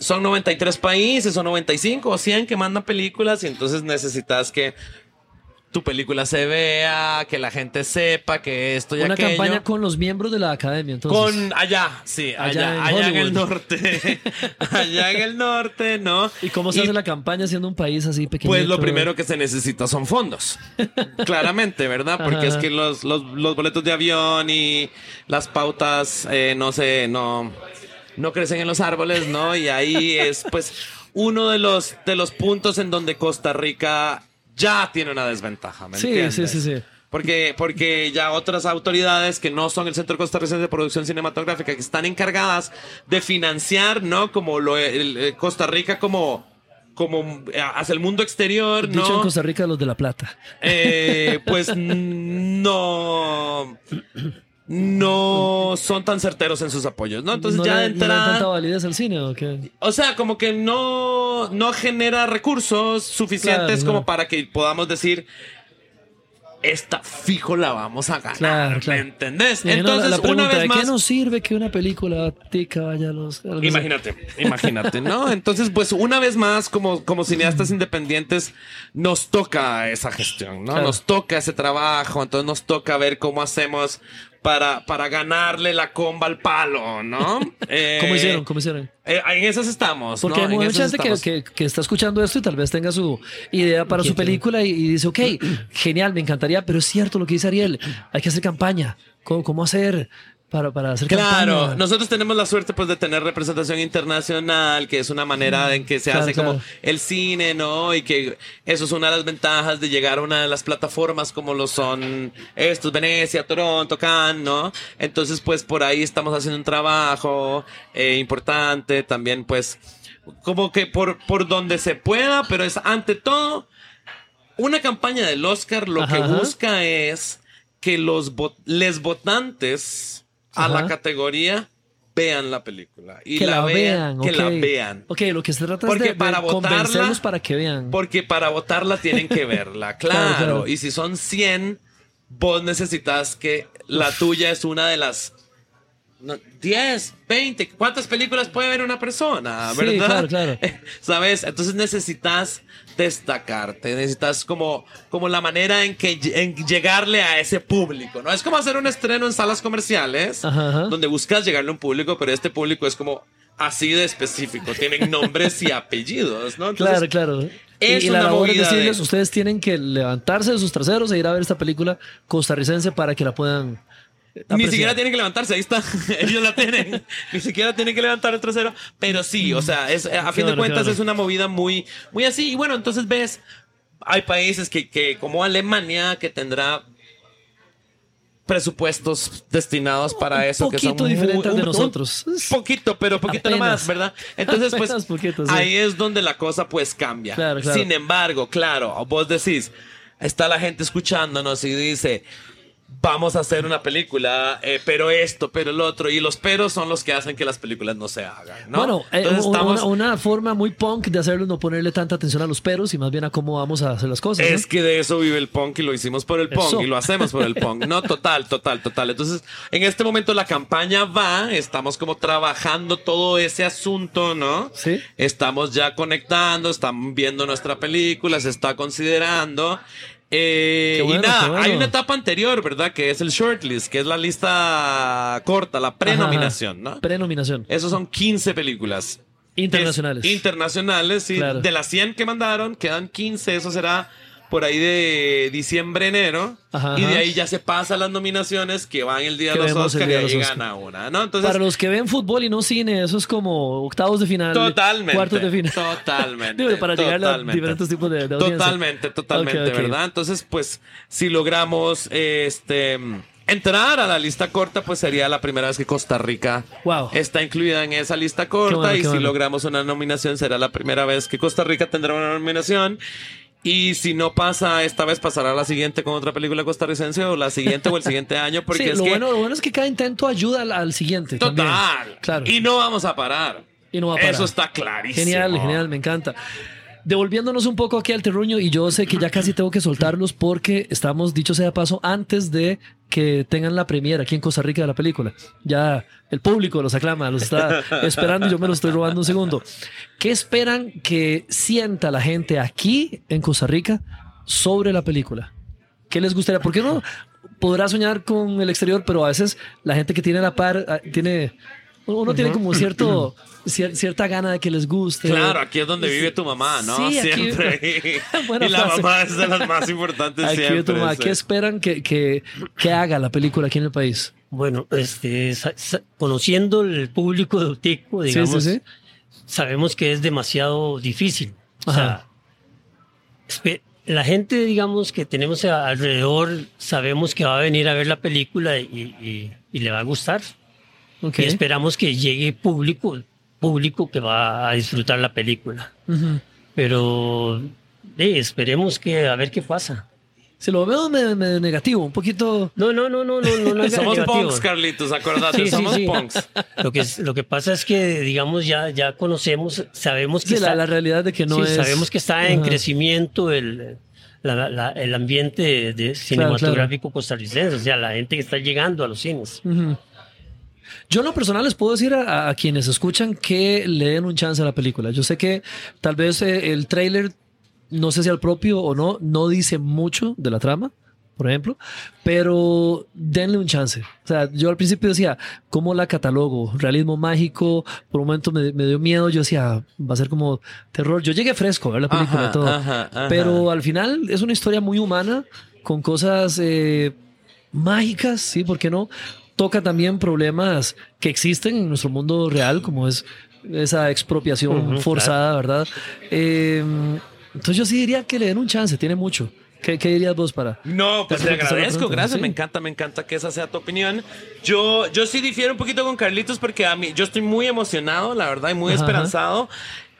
son 93 países, o 95 o 100 que mandan películas y entonces necesitas que tu película se vea, que la gente sepa que esto y Una aquello. campaña con los miembros de la academia, entonces. Con allá, sí, Allá allá, en allá en, el norte, allá en el norte, ¿no? ¿Y cómo se hace la campaña siendo un país así pequeño? Pues lo primero que se necesita son fondos. Claramente, ¿verdad? Porque Ajá. es que los, los, los boletos de avión y las pautas, eh, no sé, no, no crecen en los árboles, ¿no? Y ahí es, pues, uno de los, de los puntos en donde Costa Rica ya tiene una desventaja, ¿me Sí, entiendes? sí, sí, sí. Porque, porque ya otras autoridades que no son el Centro Costarricense de Producción Cinematográfica, que están encargadas de financiar, ¿no? Como lo, el- el Costa Rica como, como eh, hacia el mundo exterior, Dicho ¿no? en Costa Rica, los de La Plata. Eh, pues no, no son tan certeros en sus apoyos, ¿no? Entonces ¿No ya le- de no le tanta validez al cine o qué? O sea, como que no, no genera recursos suficientes Claro, como no. para que podamos decir, esta fijo la vamos a ganar. Claro, claro. ¿Me entendés? La- Entonces, la pregunta, una vez ¿de más. qué nos sirve que una película tica vaya a los... a los- Imagínate, imagínate, ¿no? Entonces, pues una vez más, como, como cineastas independientes, nos toca esa gestión, ¿no? Claro. Nos toca ese trabajo, entonces nos toca ver cómo hacemos para, para ganarle la comba al palo, ¿no? Eh, ¿Cómo hicieron? ¿Cómo hicieron? eh, en esas estamos, Porque ¿no? hay mucha gente que, que, que está escuchando esto y tal vez tenga su idea para su película y, y dice, ok, genial, me encantaría, pero es cierto lo que dice Ariel, hay que hacer campaña. ¿Cómo, cómo hacer para, para hacer Claro, campaña? nosotros tenemos la suerte pues de tener representación internacional, que es una manera en que se Claro, hace como claro. el cine, ¿no? Y que eso es una de las ventajas de llegar a una de las plataformas como lo son estos, Venecia, Toronto, Cannes, ¿no? Entonces pues por ahí estamos haciendo un trabajo eh, importante, también pues como que por, por donde se pueda, pero es ante todo una campaña del Oscar lo Ajá, que ajá. busca es que los vo- les votantes a Ajá. la categoría vean la película y que la, vean, que la vean. Ok, lo que se trata Porque es de, para de votarla- para que vean. Porque para votarla tienen que verla, claro. Claro, claro. Y si son 100, vos necesitas que la tuya es una de las no, 10, 20, ¿cuántas películas puede ver una persona? Sí, ¿Verdad? claro, claro. ¿Sabes? Entonces necesitas destacarte, necesitas como, como la manera en que en llegarle a ese público, ¿no? Es como hacer un estreno en salas comerciales, Ajá, ajá. donde buscas llegarle a un público, pero este público es como así de específico, tienen nombres y apellidos, ¿no? Entonces, claro, claro. es y, y la labor es decirles, de- ustedes tienen que levantarse de sus traseros e ir a ver esta película costarricense para que la puedan Ni siquiera tienen que levantarse, ahí está. Ellos la tienen. Ni siquiera tienen que levantar el trasero. Pero sí, o sea, es, a fin de cuentas es una movida muy, muy así. Y bueno, entonces ves, hay países que, que como Alemania, que tendrá presupuestos destinados para eso que son muy- diferentes de un- un nosotros. poquito, pero poquito Apenas. nomás, ¿verdad? Entonces, pues Apenas poquito, sí. ahí es donde la cosa pues cambia. Claro. Sin embargo, claro, vos decís, está la gente escuchándonos y dice, vamos a hacer una película, eh, pero esto, pero el otro, y los peros son los que hacen que las películas no se hagan, ¿no? Bueno, eh, Entonces una, estamos- una forma muy punk de hacerlo no ponerle tanta atención a los peros y más bien a cómo vamos a hacer las cosas. Es que de eso vive el punk y lo hicimos por el punk Eso. y lo hacemos por el punk. No, total, total, total. Entonces, en este momento la campaña va, estamos como trabajando todo ese asunto, ¿no? Sí. Estamos ya conectando, están viendo nuestra película, se está considerando. Eh, bueno, y nada, bueno. hay una etapa anterior, ¿verdad? Que es el shortlist, que es la lista corta, la prenominación. ¿no? Prenominación. Esos son 15 películas. Internacionales. Es- internacionales, sí. Claro. De las 100 que mandaron, quedan 15. Eso será por ahí de diciembre, enero. Ajá, y de ahí ya se pasan las nominaciones que van el día de los Oscars y ahí Oscar. gana una, ¿no? Entonces, Para los que ven fútbol y no cine, eso es como octavos de final, totalmente. cuartos de final. Totalmente. Digo, para llegar a totalmente. diferentes tipos de, de. Totalmente, totalmente, Ok, ok. ¿verdad? Entonces, pues, si logramos este entrar a la lista corta, pues sería la primera vez que Costa Rica Wow. está incluida en esa lista corta. bueno, y si bueno. logramos una nominación, será la primera vez que Costa Rica tendrá una nominación. Y si no pasa, esta vez pasará la siguiente con otra película costarricense o la siguiente o el siguiente año, porque Sí, es lo, que bueno, lo bueno es que cada intento ayuda al, al siguiente. también. total. Claro. Y no vamos a parar. Y no va a parar. Eso está clarísimo. Genial, genial, me encanta. Devolviéndonos un poco aquí al terruño, y yo sé que ya casi tengo que soltarlos porque estamos, dicho sea de paso, antes de que tengan la premiera aquí en Costa Rica de la película. Ya el público los aclama, los está esperando y yo me los estoy robando un segundo. ¿Qué esperan que sienta la gente aquí en Costa Rica sobre la película? ¿Qué les gustaría? Porque uno podrá soñar con el exterior, pero a veces la gente que tiene la par ah, tiene. Uno tiene como cierto, cier- cierta gana de que les guste. Claro, aquí es donde vive tu mamá, ¿no? Sí, aquí- Siempre. Buena y la frase. mamá es de las más importantes Aquí siempre. tu mamá, sí. ¿Qué esperan que, que, que haga la película aquí en el país? Bueno, este, conociendo el público de Utico, digamos, sí, sí. sabemos que es demasiado difícil. O sea, la gente, digamos, que tenemos a- alrededor, sabemos que va a venir a ver la película y, y- y le va a gustar. Ok. Y esperamos que llegue público, público que va a disfrutar la película. Ujú. Pero eh, esperemos que a ver qué pasa. Se lo veo medio, medio negativo, un poquito. No, no, no, no, no, no, no es Somos negativo. punks, Carlitos, acordate, Sí, sí, somos sí. punks. Lo que, es- lo que pasa es que, digamos, ya, ya conocemos, sabemos que la, está, la realidad de que no sí, es. sabemos que está en Ajá. crecimiento el, la- la- el ambiente de cinematográfico costarricense, o sea, la gente que está llegando a los cines. Ujú. Yo en lo personal les puedo decir a, a quienes escuchan que le den un chance a la película. Yo sé que tal vez eh, el tráiler, no sé si al propio o no, no dice mucho de la trama, por ejemplo, pero denle un chance. O sea, yo al principio decía, ¿cómo la catalogo? Realismo mágico, por un momento me, me dio miedo, yo decía, va a ser como terror. Yo llegué fresco a ver la película Ajá, todo, ajá, ajá. pero al final es una historia muy humana, con cosas eh, mágicas, ¿sí? ¿Por qué no? Toca también problemas que existen en nuestro mundo real, como es esa expropiación Ujú, forzada, ¿verdad? Eh, entonces yo sí diría que le den un chance, tiene mucho. ¿Qué, qué dirías vos para? No, pues Gracias te agradezco, gracias, Sí. me encanta, me encanta que esa sea tu opinión. Yo, yo sí difiero un poquito con Carlitos porque a mí, yo estoy muy emocionado, la verdad, y muy Ajá. esperanzado.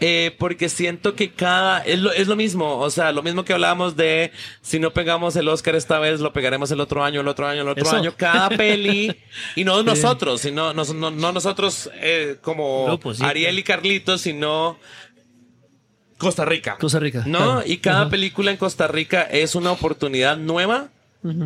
Eh, porque siento que cada es lo, es lo mismo, o sea, lo mismo que hablábamos de si no pegamos el Oscar esta vez, lo pegaremos el otro año, el otro año, el otro Eso. año, cada peli, y no nosotros, sino no, no, no nosotros eh, como sí, Ariel y Carlitos, sino Costa Rica. Costa Rica, ¿No? claro. Y cada Ajá. película en Costa Rica es una oportunidad nueva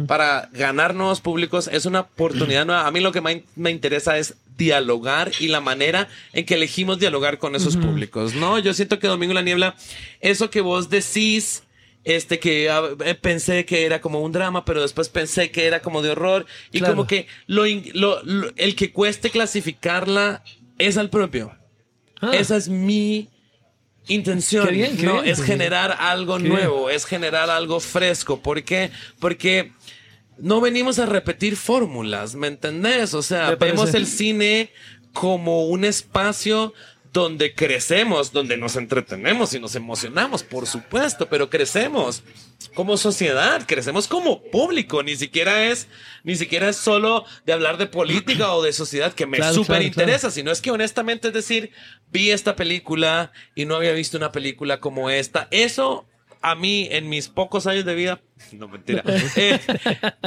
para ganar nuevos públicos. Es una oportunidad nueva. A mí lo que me, me interesa es dialogar y la manera en que elegimos dialogar con esos públicos, ¿no? Yo siento que Domingo la Niebla, eso que vos decís, este que ah, eh, pensé que era como un drama, pero después pensé que era como de horror y Claro. como que lo, lo- lo- el que cueste clasificarla es al propio. Ah, Esa es mi intención. Qué bien, qué ¿no? bien. Es generar algo Qué nuevo, es generar algo fresco. ¿Por qué? Porque no venimos a repetir fórmulas, ¿me entendés? O sea, vemos el cine como un espacio donde crecemos, donde nos entretenemos y nos emocionamos, por supuesto, pero crecemos como sociedad, crecemos como público, ni siquiera es, ni siquiera es solo de hablar de política o de sociedad que me Claro, súper claro, interesa, sino es que honestamente es decir, vi esta película y no había visto una película como esta. Eso a mí en mis pocos años de vida, no mentira, eh,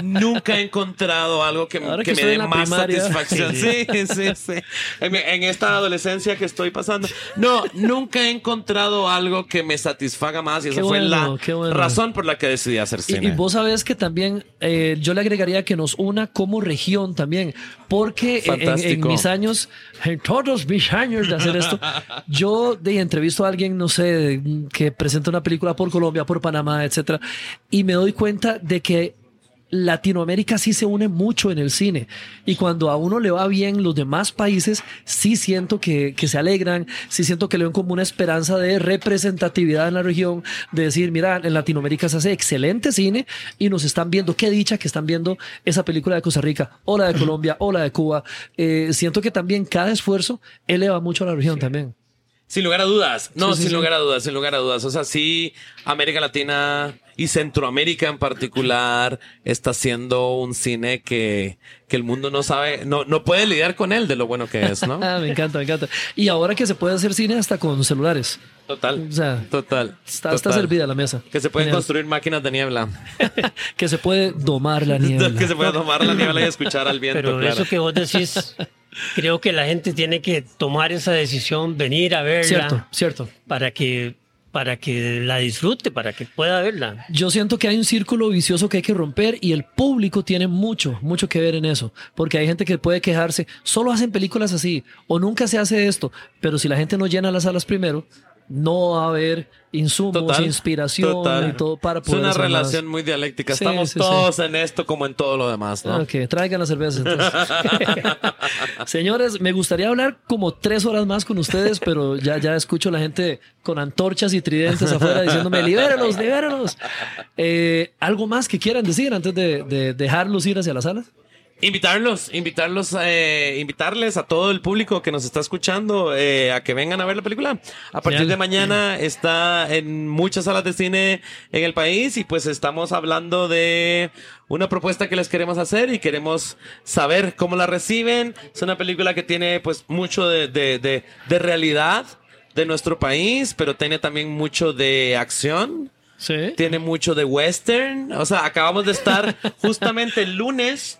nunca he encontrado algo que, que que me dé más primaria. satisfacción. Sí, sí, sí. En, en esta adolescencia que estoy pasando. No, nunca he encontrado algo que me satisfaga más y esa Qué fue bueno, la bueno. razón por la que decidí hacer Y, cine. y vos sabés que también eh, yo le agregaría que nos una como región también, porque en- en, mis años, en todos mis años de hacer esto, yo de entrevisto a alguien, no sé, que presenta una película por Colombia, por Panamá, etcétera, y me doy cuenta de que Latinoamérica sí se une mucho en el cine y cuando a uno le va bien los demás países sí siento que, que se alegran, sí siento que le ven como una esperanza de representatividad en la región, de decir, mira, en Latinoamérica se hace excelente cine y nos están viendo, qué dicha que están viendo esa película de Costa Rica o la de Colombia o la de Cuba. Eh, siento que también cada esfuerzo eleva mucho a la región también. Sin lugar a dudas. No, Sí, sí, sin sí. lugar a dudas, sin lugar a dudas. O sea, sí, América Latina y Centroamérica en particular está haciendo un cine que, que el mundo no sabe, no, no puede lidiar con él de lo bueno que es, ¿no? Ah, me encanta, me encanta. Y ahora que se puede hacer cine hasta con celulares. Total. O sea, total. Está, está servida la mesa. Que se pueden Genial. construir máquinas de niebla. que se puede domar la niebla. que se puede tomar la niebla y escuchar al viento, Pero claro. eso que vos decís, creo que la gente tiene que tomar esa decisión, venir a verla Cierto, cierto. para que para que la disfrute, para que pueda verla. Yo siento que hay un círculo vicioso que hay que romper y el público tiene mucho, mucho que ver en eso. Porque hay gente que puede quejarse, solo hacen películas así o nunca se hace esto. Pero si la gente no llena las salas primero, no va a haber insumos, inspiración total. y todo para Es poder una hacer más. relación muy dialéctica. Sí, Estamos sí, todos en esto como en todo lo demás, ¿no? Ok, traigan las cervezas entonces. Señores, me gustaría hablar como tres horas más con ustedes, pero ya, ya escucho a la gente con antorchas y tridentes afuera diciéndome, libéralos, libéralos. Eh, ¿Algo más que quieran decir antes de, de dejarlos ir hacia la sala? Invitarlos, invitarlos, eh, invitarles a todo el público que nos está escuchando eh, a que vengan a ver la película. A partir Genial. de mañana está en muchas salas de cine en el país y pues estamos hablando de una propuesta que les queremos hacer y queremos saber cómo la reciben. Es una película que tiene pues mucho de, de, de, de realidad de nuestro país, pero tiene también mucho de acción Sí. tiene mucho de western. O sea, acabamos de estar justamente el lunes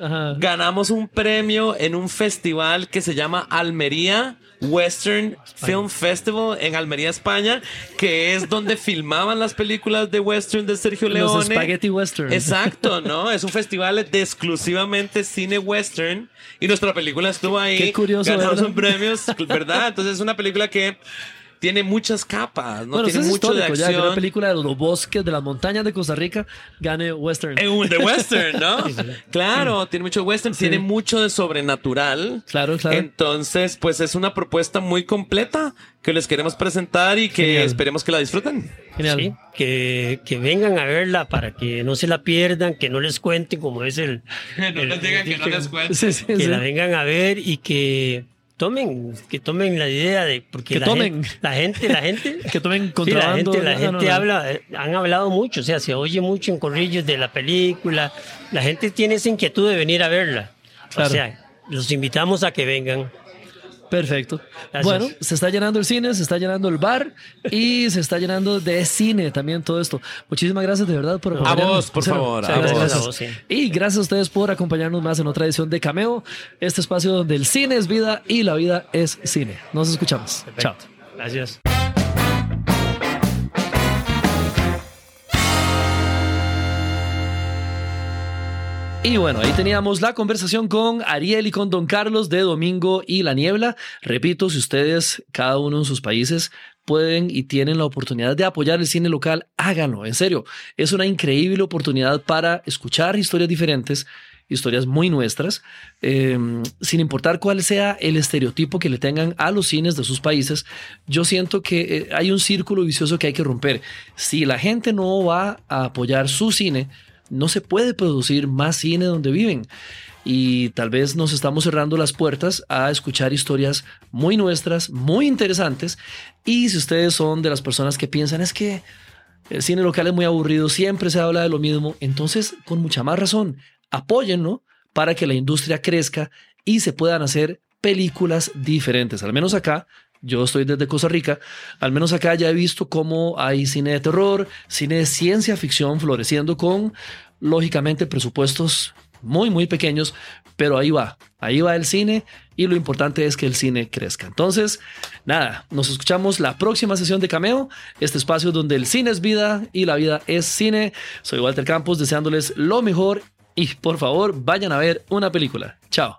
Ajá. ganamos un premio en un festival que se llama Almería Western Film Festival en Almería, España, que es donde filmaban las películas de western de Sergio Los Leone. Spaghetti Western. Exacto, ¿no? Es un festival de exclusivamente cine western y nuestra película estuvo ahí. Qué curioso, Ganamos ¿verdad? un premios, ¿verdad? Entonces es una película que tiene muchas capas, ¿no? Bueno, eso tiene es mucho de histórico ya, que una acción. película de los bosques, de las montañas de Costa Rica, gane Western. En un- de western, ¿no? Claro, tiene mucho western, Sí. tiene mucho de sobrenatural. Claro, claro. Entonces, pues es una propuesta muy completa que les queremos presentar y que Genial. esperemos que la disfruten. Genial. Sí, que, que vengan a verla para que no se la pierdan, que no les cuenten como es el... el- cuenten. Sí, sí, Que sí. la vengan a ver y que tomen, que tomen la idea de... Porque Que la tomen. Gente, la gente, la gente... Que tomen Sí, la contrabando. gente, la no, gente no, no. habla, eh, han hablado mucho, o sea, se oye mucho en corrillos de la película. La gente tiene esa inquietud de venir a verla. Claro. O sea, los invitamos a que vengan. Perfecto. Gracias. Bueno, se está llenando el cine, se está llenando el bar y se está llenando de cine también todo esto. Muchísimas gracias de verdad por acompañarnos. vos, por favor, Sí, a gracias, vos. gracias. A vos, sí. Y gracias a ustedes por acompañarnos más en otra edición de Cameo, este espacio donde el cine es vida y la vida es cine. Nos escuchamos. Chao. Gracias. Y bueno, ahí teníamos la conversación con Ariel y con Don Carlos de Domingo y la Niebla. Repito, si ustedes, cada uno en sus países, pueden y tienen la oportunidad de apoyar el cine local, háganlo. En serio, es una increíble oportunidad para escuchar historias diferentes, historias muy nuestras, eh, sin importar cuál sea el estereotipo que le tengan a los cines de sus países. Yo siento que eh, hay un círculo vicioso que hay que romper. Si la gente no va a apoyar su cine, no se puede producir más cine donde viven. Y tal vez nos estamos cerrando las puertas a escuchar historias muy nuestras, muy interesantes. Y si ustedes son de las personas que piensan es que el cine local es muy aburrido, siempre se habla de lo mismo, entonces con mucha más razón, apóyenlo para que la industria crezca y se puedan hacer películas diferentes. Al menos acá, yo estoy desde Costa Rica, al menos acá ya he visto cómo hay cine de terror, cine de ciencia ficción floreciendo con, lógicamente, presupuestos muy, muy pequeños, pero ahí va, ahí va el cine y lo importante es que el cine crezca. Entonces, nada, nos escuchamos la próxima sesión de Cameo, este espacio donde el cine es vida y la vida es cine. Soy Walter Campos deseándoles lo mejor y por favor vayan a ver una película. Chao.